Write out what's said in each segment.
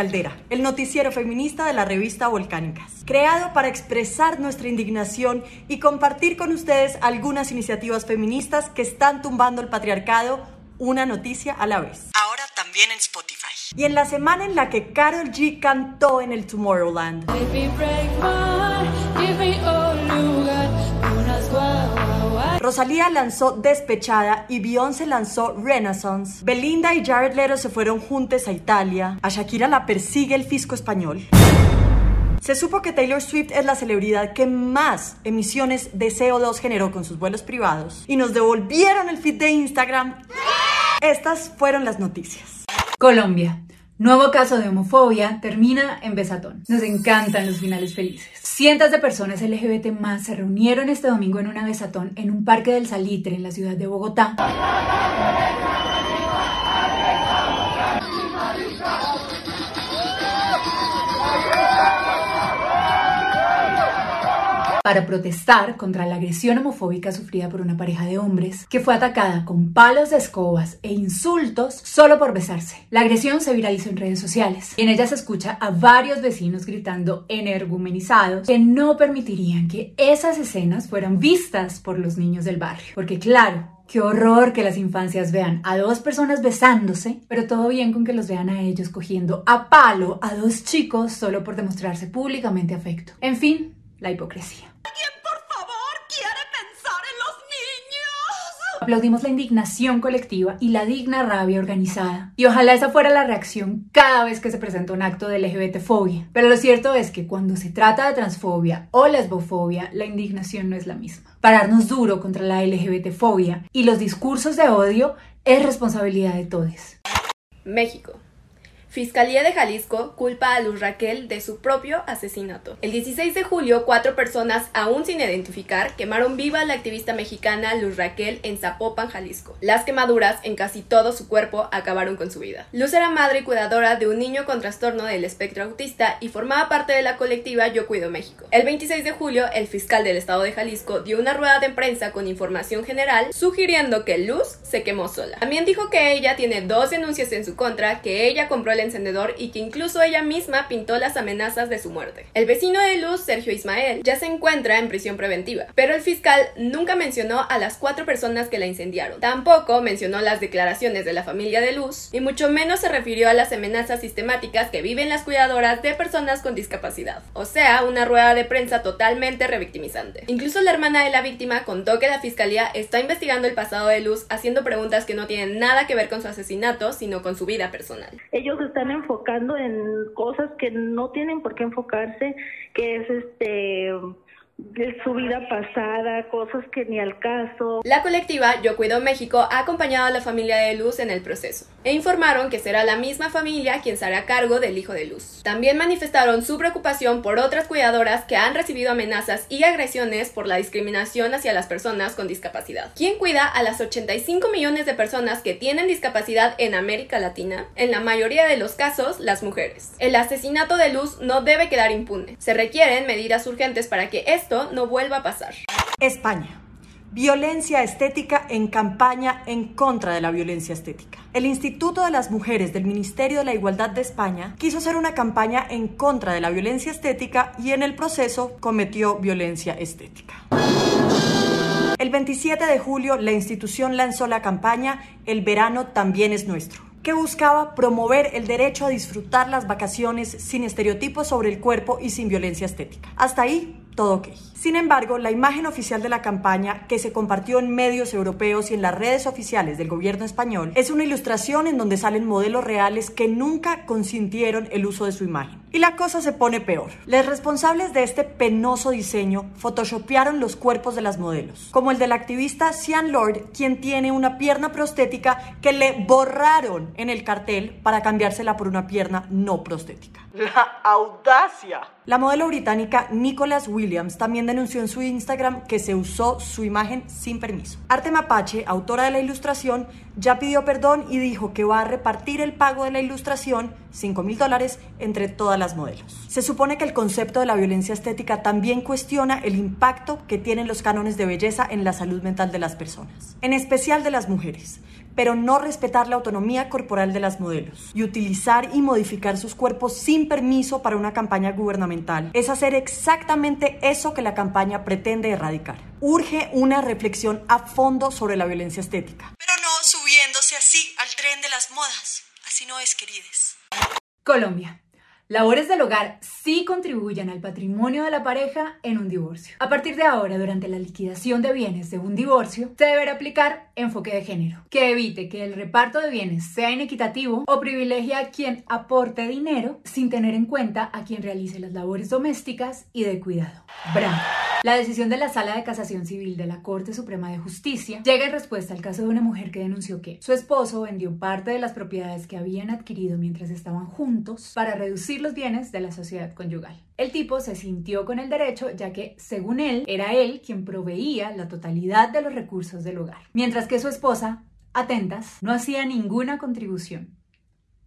Caldera, el noticiero feminista de la revista Volcánicas, creado para expresar nuestra indignación y compartir con ustedes algunas iniciativas feministas que están tumbando el patriarcado una noticia a la vez. Ahora también en Spotify. Y en la semana en la que Carol G cantó en el Tomorrowland. Rosalía lanzó Despechada y Beyoncé lanzó Renaissance. Belinda y Jared Leto se fueron juntos a Italia. A Shakira la persigue el fisco español. Se supo que Taylor Swift es la celebridad que más emisiones de CO2 generó con sus vuelos privados y nos devolvieron el feed de Instagram. Estas fueron las noticias. Colombia. Nuevo caso de homofobia termina en besatón. Nos encantan los finales felices. Cientos de personas LGBT más se reunieron este domingo en una besatón en un parque del Salitre en la ciudad de Bogotá. Para protestar contra la agresión homofóbica sufrida por una pareja de hombres que fue atacada con palos de escobas e insultos solo por besarse. La agresión se viralizó en redes sociales y en ella se escucha a varios vecinos gritando energumenizados que no permitirían que esas escenas fueran vistas por los niños del barrio. Porque claro, Qué horror que las infancias vean a dos personas besándose, pero todo bien con que los vean a ellos cogiendo a palo a dos chicos solo por demostrarse públicamente afecto. En fin, la hipocresía. ¿Alguien, por favor, quiere pensar en los niños? Aplaudimos la indignación colectiva y la digna rabia organizada. Y ojalá esa fuera la reacción cada vez que se presenta un acto de LGBTfobia. Pero lo cierto es que cuando se trata de transfobia o lesbofobia, la indignación no es la misma. Pararnos duro contra la LGBTfobia y los discursos de odio es responsabilidad de todos. México. Fiscalía de Jalisco culpa a Luz Raquel de su propio asesinato. El 16 de julio, cuatro personas, aún sin identificar, quemaron viva a la activista mexicana Luz Raquel en Zapopan, Jalisco. Las quemaduras en casi todo su cuerpo acabaron con su vida. Luz era madre y cuidadora de un niño con trastorno del espectro autista y formaba parte de la colectiva Yo Cuido México. El 26 de julio, el fiscal del estado de Jalisco dio una rueda de prensa con información general sugiriendo que Luz se quemó sola. También dijo que ella tiene dos denuncias en su contra, que ella compró el encendedor y que incluso ella misma pintó las amenazas de su muerte. El vecino de Luz, Sergio Ismael, ya se encuentra en prisión preventiva, pero el fiscal nunca mencionó a las cuatro personas que la incendiaron. Tampoco mencionó las declaraciones de la familia de Luz y mucho menos se refirió a las amenazas sistemáticas que viven las cuidadoras de personas con discapacidad. O sea, una rueda de prensa totalmente revictimizante. Incluso la hermana de la víctima contó que la fiscalía está investigando el pasado de Luz haciendo preguntas que no tienen nada que ver con su asesinato, sino con su vida personal. Ellos están enfocando en cosas que no tienen por qué enfocarse, que es este de su vida pasada, cosas que ni al caso. La colectiva Yo Cuido México ha acompañado a la familia de Luz en el proceso e informaron que será la misma familia quien se hará cargo del hijo de Luz. También manifestaron su preocupación por otras cuidadoras que han recibido amenazas y agresiones por la discriminación hacia las personas con discapacidad. ¿Quién cuida a las 85 millones de personas que tienen discapacidad en América Latina? En la mayoría de los casos, las mujeres. El asesinato de Luz no debe quedar impune. Se requieren medidas urgentes para que no vuelva a pasar. España. Violencia estética en campaña en contra de la violencia estética. El Instituto de las Mujeres del Ministerio de la Igualdad de España quiso hacer una campaña en contra de la violencia estética y en el proceso cometió violencia estética. El 27 de julio la institución lanzó la campaña El verano también es nuestro que buscaba promover el derecho a disfrutar las vacaciones sin estereotipos sobre el cuerpo y sin violencia estética. Hasta ahí todo ok. Sin embargo, la imagen oficial de la campaña, que se compartió en medios europeos y en las redes oficiales del gobierno español, es una ilustración en donde salen modelos reales que nunca consintieron el uso de su imagen. Y la cosa se pone peor. Los responsables de este penoso diseño photoshopearon los cuerpos de las modelos, como el del activista Sian Lord, quien tiene una pierna prostética que le borraron en el cartel para cambiársela por una pierna no prostética. La audacia. La modelo británica Nicholas Williams también denunció en su Instagram que se usó su imagen sin permiso. Arte Mapache, autora de la ilustración, ya pidió perdón y dijo que va a repartir el pago de la ilustración, 5 mil dólares, entre todas las modelos. Se supone que el concepto de la violencia estética también cuestiona el impacto que tienen los cánones de belleza en la salud mental de las personas, en especial de las mujeres pero no respetar la autonomía corporal de las modelos y utilizar y modificar sus cuerpos sin permiso para una campaña gubernamental es hacer exactamente eso que la campaña pretende erradicar. Urge una reflexión a fondo sobre la violencia estética. Pero no subiéndose así al tren de las modas. Así no es, querides. Colombia. Labores del hogar sí contribuyen al patrimonio de la pareja en un divorcio. A partir de ahora, durante la liquidación de bienes de un divorcio, se deberá aplicar enfoque de género, que evite que el reparto de bienes sea inequitativo o privilegie a quien aporte dinero sin tener en cuenta a quien realice las labores domésticas y de cuidado. Bravo. La decisión de la Sala de Casación Civil de la Corte Suprema de Justicia llega en respuesta al caso de una mujer que denunció que su esposo vendió parte de las propiedades que habían adquirido mientras estaban juntos para reducir los bienes de la sociedad conyugal. El tipo se sintió con el derecho ya que, según él, era él quien proveía la totalidad de los recursos del hogar, mientras que su esposa, atentas, no hacía ninguna contribución.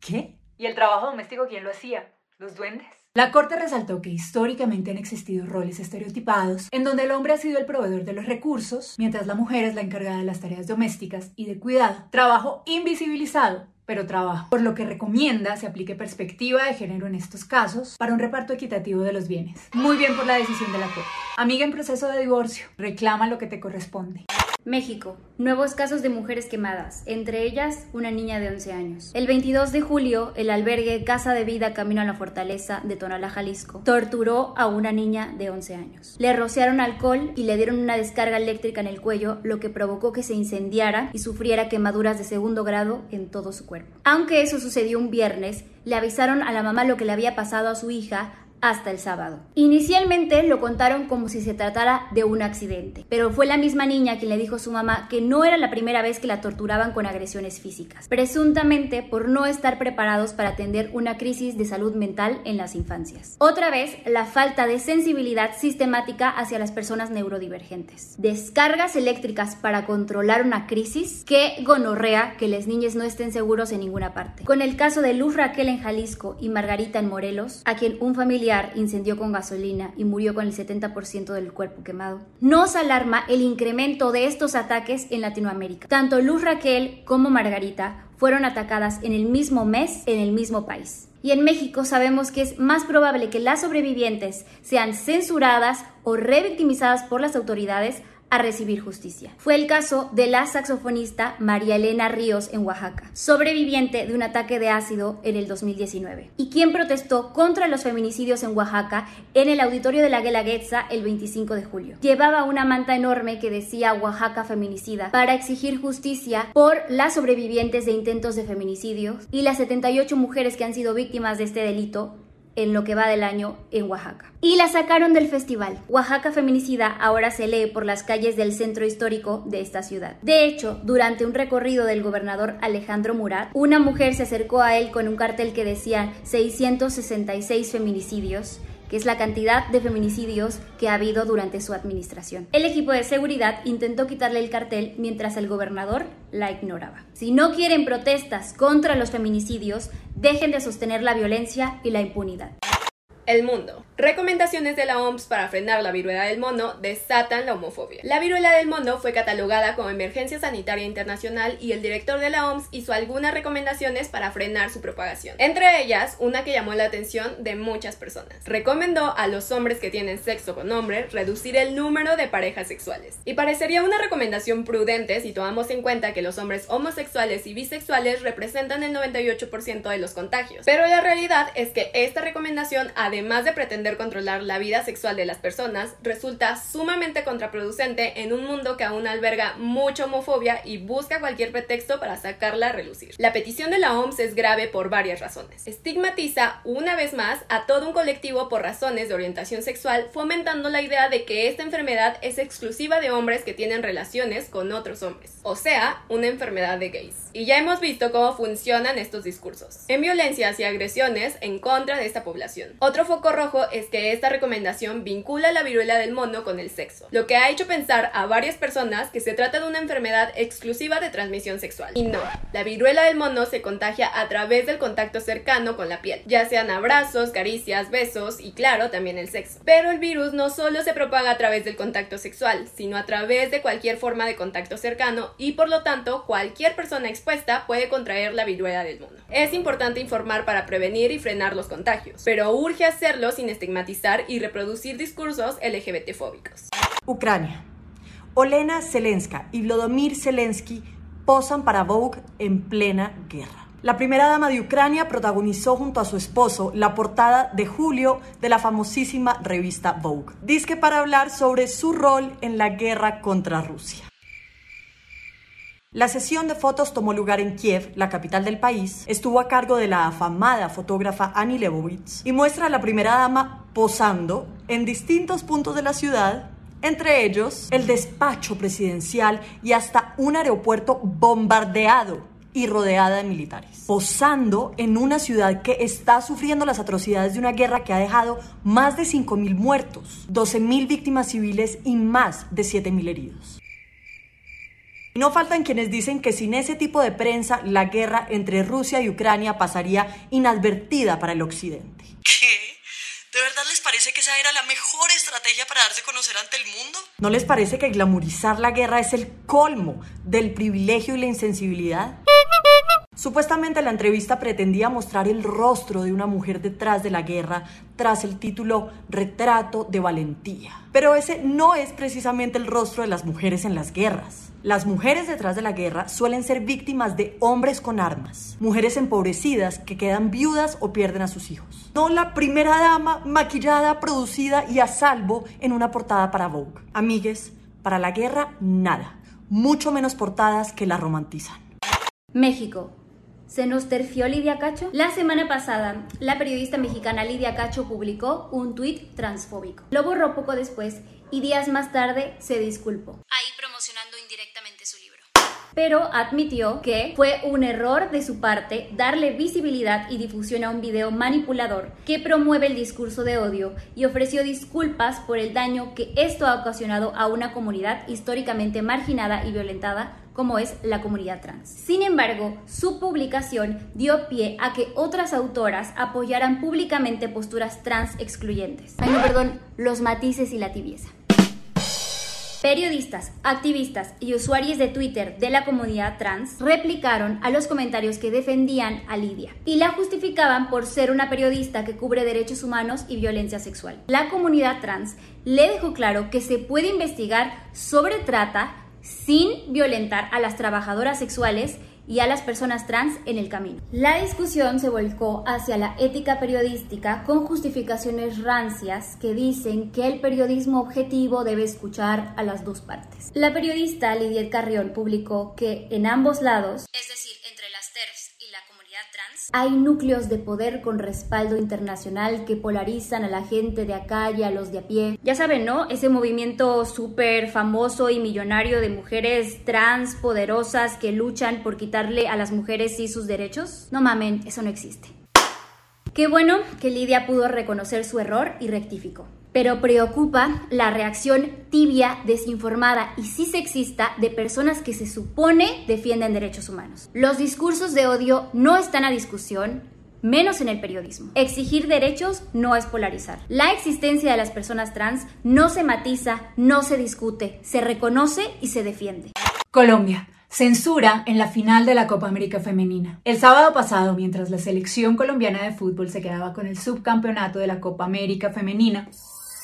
¿Qué? ¿Y el trabajo doméstico quién lo hacía? ¿Los duendes? La Corte resaltó que históricamente han existido roles estereotipados en donde el hombre ha sido el proveedor de los recursos, mientras la mujer es la encargada de las tareas domésticas y de cuidado. Trabajo invisibilizado pero trabajo, por lo que recomienda se aplique perspectiva de género en estos casos para un reparto equitativo de los bienes. Muy bien por la decisión de la Corte. Amiga en proceso de divorcio, reclama lo que te corresponde. México. Nuevos casos de mujeres quemadas, entre ellas una niña de 11 años. El 22 de julio, el albergue Casa de Vida Camino a la Fortaleza de Tonalá, Jalisco, torturó a una niña de 11 años. Le rociaron alcohol y le dieron una descarga eléctrica en el cuello, lo que provocó que se incendiara y sufriera quemaduras de segundo grado en todo su cuerpo. Aunque eso sucedió un viernes, le avisaron a la mamá lo que le había pasado a su hija hasta el sábado. Inicialmente lo contaron como si se tratara de un accidente, pero fue la misma niña quien le dijo a su mamá que no era la primera vez que la torturaban con agresiones físicas, presuntamente por no estar preparados para atender una crisis de salud mental en las infancias. Otra vez, la falta de sensibilidad sistemática hacia las personas neurodivergentes. Descargas eléctricas para controlar una crisis que gonorrea que las niñas no estén seguros en ninguna parte. Con el caso de Luz Raquel en Jalisco y Margarita en Morelos, a quien un familiar incendió con gasolina y murió con el 70% del cuerpo quemado. Nos alarma el incremento de estos ataques en Latinoamérica. Tanto Luz Raquel como Margarita fueron atacadas en el mismo mes en el mismo país. Y en México sabemos que es más probable que las sobrevivientes sean censuradas o revictimizadas por las autoridades a recibir justicia. Fue el caso de la saxofonista María Elena Ríos en Oaxaca, sobreviviente de un ataque de ácido en el 2019, y quien protestó contra los feminicidios en Oaxaca en el auditorio de la Guelaguetza el 25 de julio. Llevaba una manta enorme que decía Oaxaca feminicida para exigir justicia por las sobrevivientes de intentos de feminicidio y las 78 mujeres que han sido víctimas de este delito en lo que va del año en Oaxaca. Y la sacaron del festival. Oaxaca Feminicida ahora se lee por las calles del centro histórico de esta ciudad. De hecho, durante un recorrido del gobernador Alejandro Murat, una mujer se acercó a él con un cartel que decía 666 feminicidios es la cantidad de feminicidios que ha habido durante su administración. El equipo de seguridad intentó quitarle el cartel mientras el gobernador la ignoraba. Si no quieren protestas contra los feminicidios, dejen de sostener la violencia y la impunidad. El mundo. Recomendaciones de la OMS para frenar la viruela del mono desatan la homofobia. La viruela del mono fue catalogada como emergencia sanitaria internacional y el director de la OMS hizo algunas recomendaciones para frenar su propagación. Entre ellas, una que llamó la atención de muchas personas. Recomendó a los hombres que tienen sexo con hombres reducir el número de parejas sexuales. Y parecería una recomendación prudente si tomamos en cuenta que los hombres homosexuales y bisexuales representan el 98% de los contagios. Pero la realidad es que esta recomendación, además de pretender controlar la vida sexual de las personas, resulta sumamente contraproducente en un mundo que aún alberga mucha homofobia y busca cualquier pretexto para sacarla a relucir. La petición de la OMS es grave por varias razones. Estigmatiza una vez más a todo un colectivo por razones de orientación sexual, fomentando la idea de que esta enfermedad es exclusiva de hombres que tienen relaciones con otros hombres, o sea, una enfermedad de gays. Y ya hemos visto cómo funcionan estos discursos, en violencias y agresiones en contra de esta población. Otro Foco rojo es que esta recomendación vincula la viruela del mono con el sexo, lo que ha hecho pensar a varias personas que se trata de una enfermedad exclusiva de transmisión sexual. Y no, la viruela del mono se contagia a través del contacto cercano con la piel, ya sean abrazos, caricias, besos y claro, también el sexo. Pero el virus no solo se propaga a través del contacto sexual, sino a través de cualquier forma de contacto cercano y por lo tanto cualquier persona expuesta puede contraer la viruela del mono. Es importante informar para prevenir y frenar los contagios, pero urge hacerlo sin estigmatizar y reproducir discursos LGBT-fóbicos. Ucrania. Olena Zelenska y Vladimir Zelensky posan para Vogue en plena guerra. La primera dama de Ucrania protagonizó junto a su esposo la portada de julio de la famosísima revista Vogue. Disque para hablar sobre su rol en la guerra contra Rusia. La sesión de fotos tomó lugar en Kiev, la capital del país. Estuvo a cargo de la afamada fotógrafa Annie Leibovitz y muestra a la primera dama posando en distintos puntos de la ciudad, entre ellos el despacho presidencial y hasta un aeropuerto bombardeado y rodeada de militares, posando en una ciudad que está sufriendo las atrocidades de una guerra que ha dejado más de 5.000 muertos, 12.000 víctimas civiles y más de 7.000 heridos. No faltan quienes dicen que sin ese tipo de prensa la guerra entre Rusia y Ucrania pasaría inadvertida para el Occidente. ¿Qué? ¿De verdad les parece que esa era la mejor estrategia para darse a conocer ante el mundo? ¿No les parece que glamorizar la guerra es el colmo del privilegio y la insensibilidad? Supuestamente la entrevista pretendía mostrar el rostro de una mujer detrás de la guerra tras el título Retrato de Valentía. Pero ese no es precisamente el rostro de las mujeres en las guerras. Las mujeres detrás de la guerra suelen ser víctimas de hombres con armas, mujeres empobrecidas que quedan viudas o pierden a sus hijos. No la primera dama maquillada, producida y a salvo en una portada para Vogue. Amigues, para la guerra nada, mucho menos portadas que la romantizan. México. ¿Se nos terció Lidia Cacho? La semana pasada, la periodista mexicana Lidia Cacho publicó un tuit transfóbico. Lo borró poco después y días más tarde se disculpó. Ahí promocionando indirectamente su libro. Pero admitió que fue un error de su parte darle visibilidad y difusión a un video manipulador que promueve el discurso de odio y ofreció disculpas por el daño que esto ha ocasionado a una comunidad históricamente marginada y violentada como es la comunidad trans. Sin embargo, su publicación dio pie a que otras autoras apoyaran públicamente posturas trans excluyentes. Ay, no, perdón, los matices y la tibieza. Periodistas, activistas y usuarios de Twitter de la comunidad trans replicaron a los comentarios que defendían a Lidia y la justificaban por ser una periodista que cubre derechos humanos y violencia sexual. La comunidad trans le dejó claro que se puede investigar sobre trata sin violentar a las trabajadoras sexuales y a las personas trans en el camino. La discusión se volcó hacia la ética periodística con justificaciones rancias que dicen que el periodismo objetivo debe escuchar a las dos partes. La periodista Lidia Carrión publicó que en ambos lados, es decir, entre las TERFs y la comunidad trans, hay núcleos de poder con respaldo internacional que polarizan a la gente de acá y a los de a pie. Ya saben, ¿no? Ese movimiento súper famoso y millonario de mujeres trans poderosas que luchan por quitarle a las mujeres sí sus derechos. No mamen, eso no existe. Qué bueno que Lidia pudo reconocer su error y rectificó. Pero preocupa la reacción tibia, desinformada y sí sexista de personas que se supone defienden derechos humanos. Los discursos de odio no están a discusión, menos en el periodismo. Exigir derechos no es polarizar. La existencia de las personas trans no se matiza, no se discute, se reconoce y se defiende. Colombia. Censura en la final de la Copa América Femenina. El sábado pasado, mientras la selección colombiana de fútbol se quedaba con el subcampeonato de la Copa América Femenina,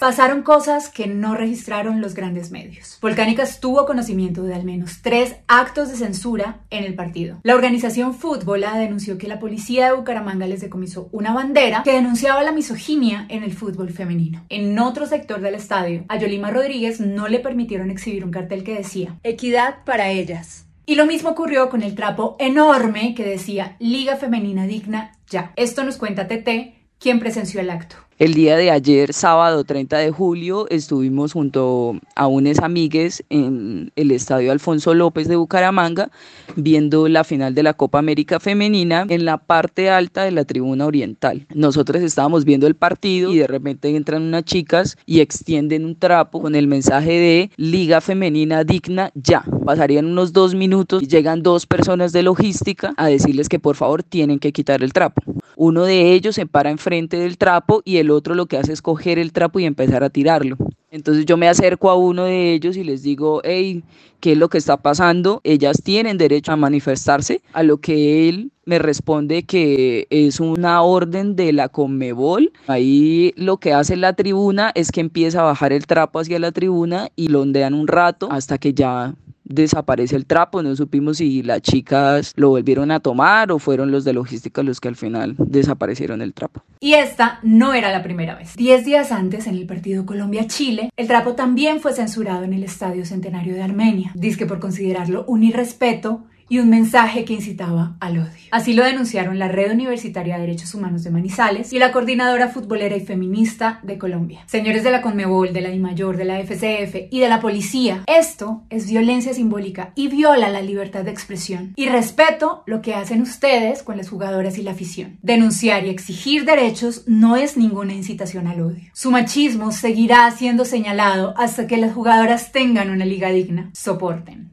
pasaron cosas que no registraron los grandes medios. Volcánicas tuvo conocimiento de al menos tres actos de censura en el partido. La organización Fútbola denunció que la policía de Bucaramanga les decomisó una bandera que denunciaba la misoginia en el fútbol femenino. En otro sector del estadio, a Yolima Rodríguez no le permitieron exhibir un cartel que decía Equidad para ellas. Y lo mismo ocurrió con el trapo enorme que decía Liga Femenina Digna ya. Esto nos cuenta TT, quien presenció el acto. El día de ayer, sábado 30 de julio, estuvimos junto a unos amigues en el estadio Alfonso López de Bucaramanga viendo la final de la Copa América Femenina en la parte alta de la tribuna oriental. Nosotros estábamos viendo el partido y de repente entran unas chicas y extienden un trapo con el mensaje de Liga Femenina Digna ya. Pasarían unos dos minutos y llegan dos personas de logística a decirles que por favor tienen que quitar el trapo. Uno de ellos se para enfrente del trapo y el otro lo que hace es coger el trapo y empezar a tirarlo. Entonces yo me acerco a uno de ellos y les digo, hey, ¿qué es lo que está pasando? Ellas tienen derecho a manifestarse, a lo que él me responde que es una orden de la Conmebol. Ahí lo que hace la tribuna es que empieza a bajar el trapo hacia la tribuna y lo ondean un rato hasta que ya desaparece el trapo, no supimos si las chicas lo volvieron a tomar o fueron los de logística los que al final desaparecieron el trapo. Y esta no era la primera vez. Diez días antes, en el partido Colombia-Chile, el trapo también fue censurado en el Estadio Centenario de Armenia, que por considerarlo un irrespeto y un mensaje que incitaba al odio. Así lo denunciaron la Red Universitaria de Derechos Humanos de Manizales y la Coordinadora Futbolera y Feminista de Colombia. Señores de la Conmebol, de la DIMAYOR, de la FCF y de la policía, esto es violencia simbólica y viola la libertad de expresión. Y respeto lo que hacen ustedes con las jugadoras y la afición. Denunciar y exigir derechos no es ninguna incitación al odio. Su machismo seguirá siendo señalado hasta que las jugadoras tengan una liga digna. Soporten.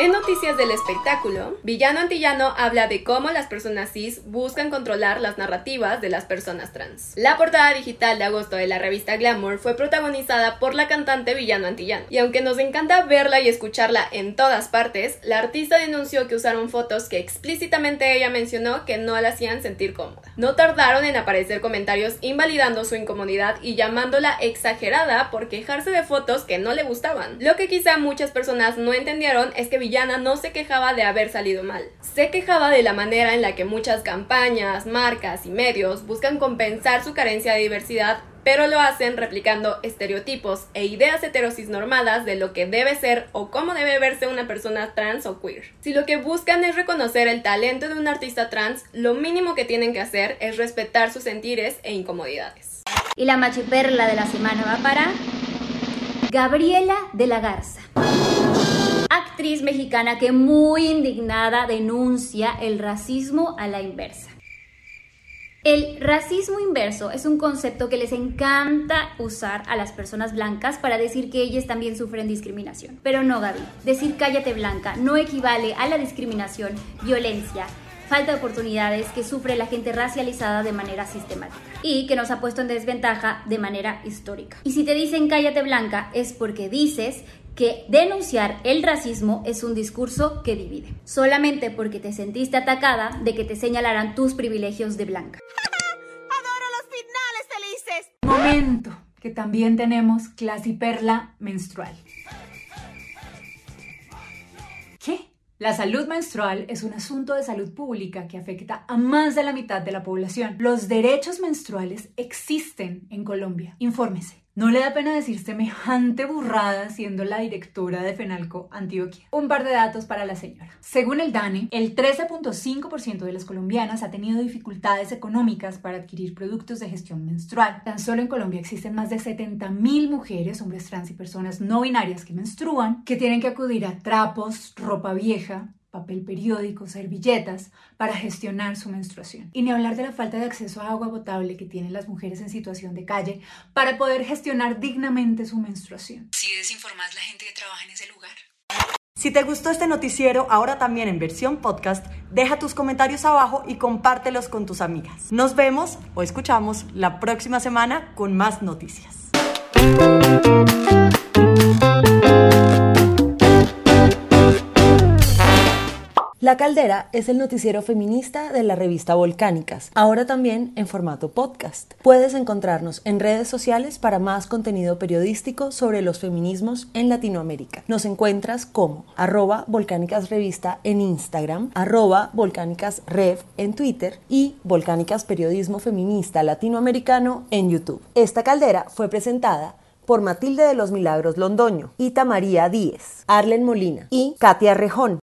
En Noticias del Espectáculo, Villano Antillano habla de cómo las personas cis buscan controlar las narrativas de las personas trans. La portada digital de agosto de la revista Glamour fue protagonizada por la cantante Villano Antillano, y aunque nos encanta verla y escucharla en todas partes, la artista denunció que usaron fotos que explícitamente ella mencionó que no la hacían sentir cómoda. No tardaron en aparecer comentarios invalidando su incomodidad y llamándola exagerada por quejarse de fotos que no le gustaban. Lo que quizá muchas personas no entendieron es que No se quejaba de haber salido mal. Se quejaba de la manera en la que muchas campañas, marcas y medios buscan compensar su carencia de diversidad pero lo hacen replicando estereotipos e ideas heterosis normadas de lo que debe ser o cómo debe verse una persona trans o queer. Si lo que buscan es reconocer el talento de un artista trans, lo mínimo que tienen que hacer es respetar sus sentires e incomodidades. Y la machiperla de la semana va para Gabriela de la Garza actriz mexicana que muy indignada denuncia el racismo a la inversa. El racismo inverso es un concepto que les encanta usar a las personas blancas para decir que ellas también sufren discriminación. Pero no, Gaby. Decir cállate blanca no equivale a la discriminación, violencia, falta de oportunidades que sufre la gente racializada de manera sistemática y que nos ha puesto en desventaja de manera histórica. Y si te dicen cállate blanca es porque dices que denunciar el racismo es un discurso que divide, solamente porque te sentiste atacada de que te señalaran tus privilegios de blanca. ¡Adoro los finales felices! Momento, que también tenemos clase y perla menstrual. La salud menstrual es un asunto de salud pública que afecta a más de la mitad de la población. Los derechos menstruales existen en Colombia. Infórmese. No le da pena decir semejante burrada siendo la directora de Fenalco Antioquia. Un par de datos para la señora. Según el DANE, el 13.5% de las colombianas ha tenido dificultades económicas para adquirir productos de gestión menstrual. Tan solo en Colombia existen más de 70.000 mujeres, hombres trans y personas no binarias que menstruan, que tienen que acudir a trapos, ropa vieja, papel periódico, servilletas para gestionar su menstruación. Y ni hablar de la falta de acceso a agua potable que tienen las mujeres en situación de calle para poder gestionar dignamente su menstruación. Si desinformas la gente que trabaja en ese lugar. Si te gustó este noticiero, ahora también en versión podcast, deja tus comentarios abajo y compártelos con tus amigas. Nos vemos o escuchamos la próxima semana con más noticias. La Caldera es el noticiero feminista de la revista Volcánicas, ahora también en formato podcast. Puedes encontrarnos en redes sociales para más contenido periodístico sobre los feminismos en Latinoamérica. Nos encuentras como arroba Volcánicas Revista en Instagram, arroba Volcánicas Rev en Twitter y Volcánicas Periodismo Feminista Latinoamericano en YouTube. Esta caldera fue presentada por Matilde de los Milagros Londoño, Ita María Díez, Arlen Molina y Katia Rejón.